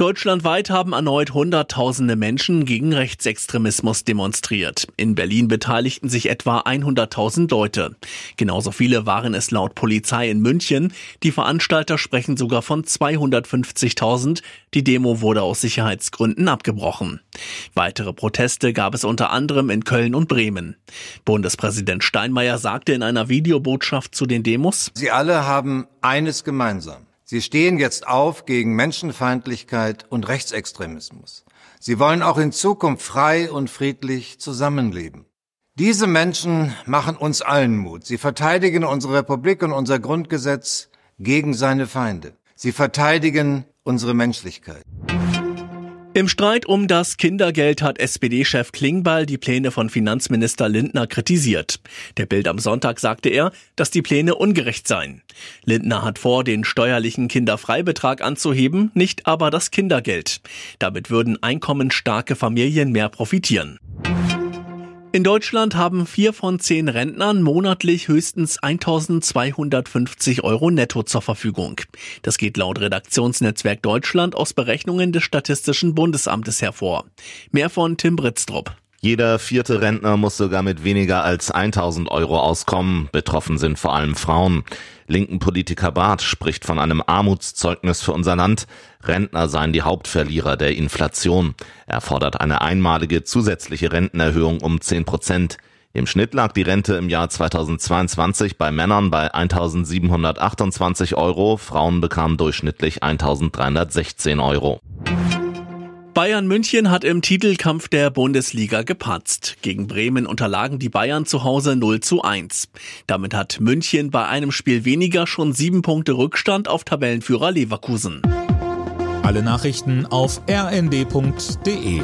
Deutschlandweit haben erneut Hunderttausende Menschen gegen Rechtsextremismus demonstriert. In Berlin beteiligten sich etwa 100.000 Leute. Genauso viele waren es laut Polizei in München. Die Veranstalter sprechen sogar von 250.000. Die Demo wurde aus Sicherheitsgründen abgebrochen. Weitere Proteste gab es unter anderem in Köln und Bremen. Bundespräsident Steinmeier sagte in einer Videobotschaft zu den Demos, Sie alle haben eines gemeinsam. Sie stehen jetzt auf gegen Menschenfeindlichkeit und Rechtsextremismus. Sie wollen auch in Zukunft frei und friedlich zusammenleben. Diese Menschen machen uns allen Mut. Sie verteidigen unsere Republik und unser Grundgesetz gegen seine Feinde. Sie verteidigen unsere Menschlichkeit. Im Streit um das Kindergeld hat SPD-Chef Klingbeil die Pläne von Finanzminister Lindner kritisiert. Der Bild am Sonntag sagte er, dass die Pläne ungerecht seien. Lindner hat vor, den steuerlichen Kinderfreibetrag anzuheben, nicht aber das Kindergeld. Damit würden einkommensstarke Familien mehr profitieren. In Deutschland haben vier von zehn Rentnern monatlich höchstens 1250 Euro netto zur Verfügung. Das geht laut Redaktionsnetzwerk Deutschland aus Berechnungen des Statistischen Bundesamtes hervor. Mehr von Tim Britztrup. Jeder vierte Rentner muss sogar mit weniger als 1000 Euro auskommen. Betroffen sind vor allem Frauen. Linken Politiker Barth spricht von einem Armutszeugnis für unser Land. Rentner seien die Hauptverlierer der Inflation. Er fordert eine einmalige zusätzliche Rentenerhöhung um 10 Prozent. Im Schnitt lag die Rente im Jahr 2022 bei Männern bei 1728 Euro, Frauen bekamen durchschnittlich 1316 Euro. Bayern München hat im Titelkampf der Bundesliga gepatzt. Gegen Bremen unterlagen die Bayern zu Hause 0 zu 1. Damit hat München bei einem Spiel weniger schon sieben Punkte Rückstand auf Tabellenführer Leverkusen. Alle Nachrichten auf rnd.de